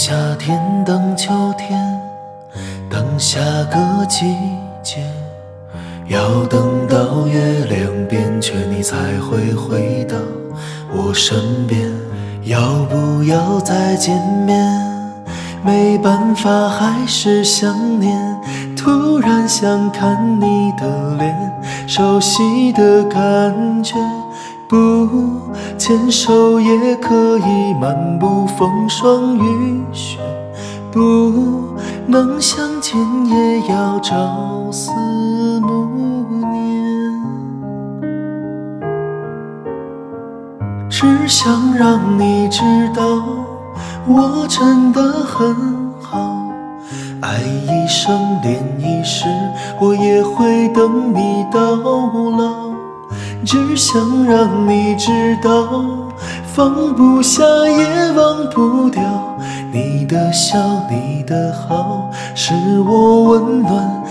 夏天等秋天，等下个季节，要等到月亮变缺，你才会回到我身边。要不要再见面？没办法，还是想念。突然想看你的脸，熟悉的感觉。不牵手也可以漫步风霜雨雪，不能相见也要朝思暮念。只想让你知道，我真的很好，爱一生恋一世，我也会等你到。只想让你知道，放不下也忘不掉你的笑，你的好，是我温暖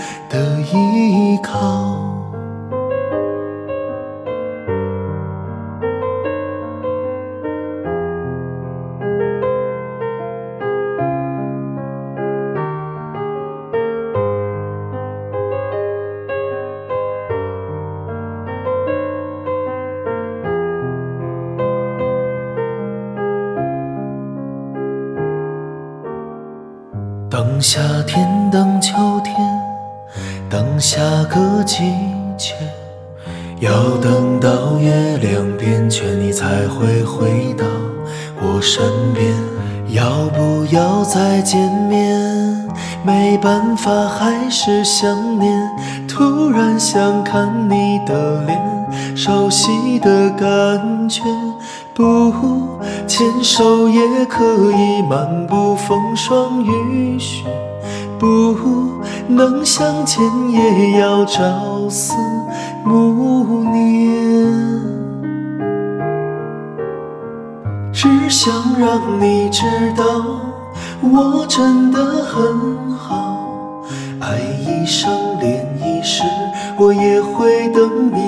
等夏天，等秋天，等下个季节，要等到月亮变缺，你才会回到我身边。要不要再见面？没办法，还是想念。突然想看你的脸，熟悉的感觉。不牵手也可以漫步风霜雨雪，不能相见也要朝思暮念。只想让你知道，我真的很好，爱一生恋一世，我也会等你。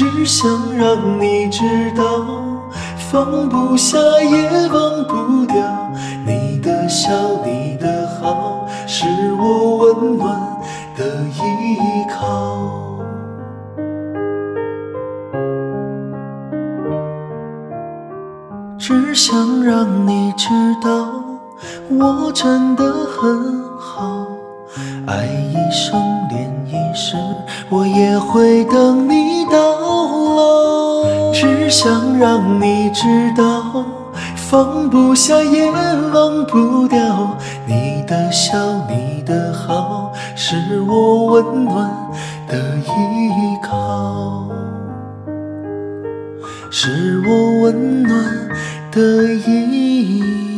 只想让你知道，放不下也忘不掉你的笑，你的好，是我温暖的依靠。只想让你知道，我真的很好，爱一生恋一世，我也会等你。只想让你知道，放不下也忘不掉你的笑，你的好，是我温暖的依靠，是我温暖的依靠。